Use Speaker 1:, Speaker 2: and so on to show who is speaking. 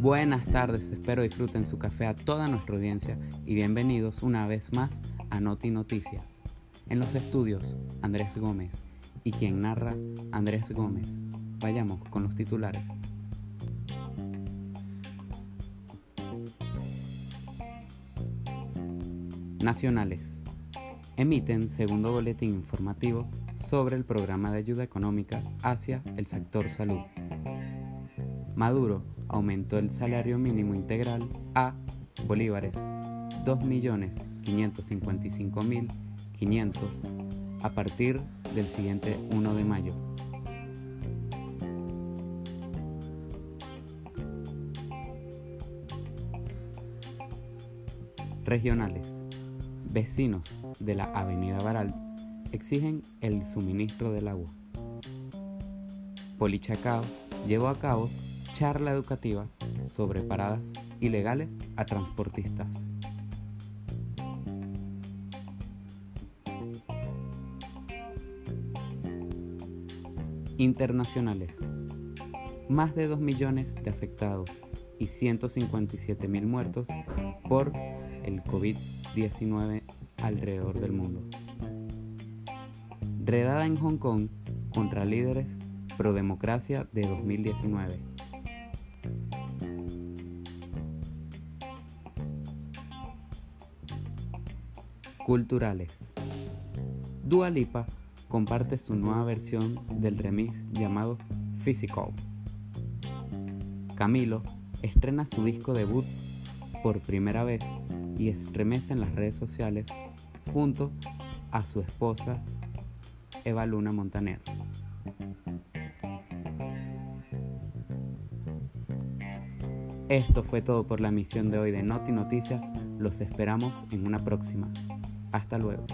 Speaker 1: Buenas tardes, espero disfruten su café a toda nuestra audiencia y bienvenidos una vez más a Noti Noticias. En los estudios, Andrés Gómez y quien narra, Andrés Gómez. Vayamos con los titulares. Nacionales. Emiten segundo boletín informativo sobre el programa de ayuda económica hacia el sector salud. Maduro aumentó el salario mínimo integral a bolívares 2.555.500 a partir del siguiente 1 de mayo. Regionales. Vecinos de la Avenida Baral exigen el suministro del agua. Polichacao llevó a cabo charla educativa sobre paradas ilegales a transportistas. Internacionales. Más de 2 millones de afectados y 157 mil muertos por el COVID-19 alrededor del mundo. Redada en Hong Kong contra líderes pro democracia de 2019. Culturales. Dua Lipa comparte su nueva versión del remix llamado Physical. Camilo estrena su disco debut por primera vez y estremece en las redes sociales junto a su esposa Eva Luna Montaner. Esto fue todo por la misión de hoy de Noti Noticias. Los esperamos en una próxima. Hasta luego.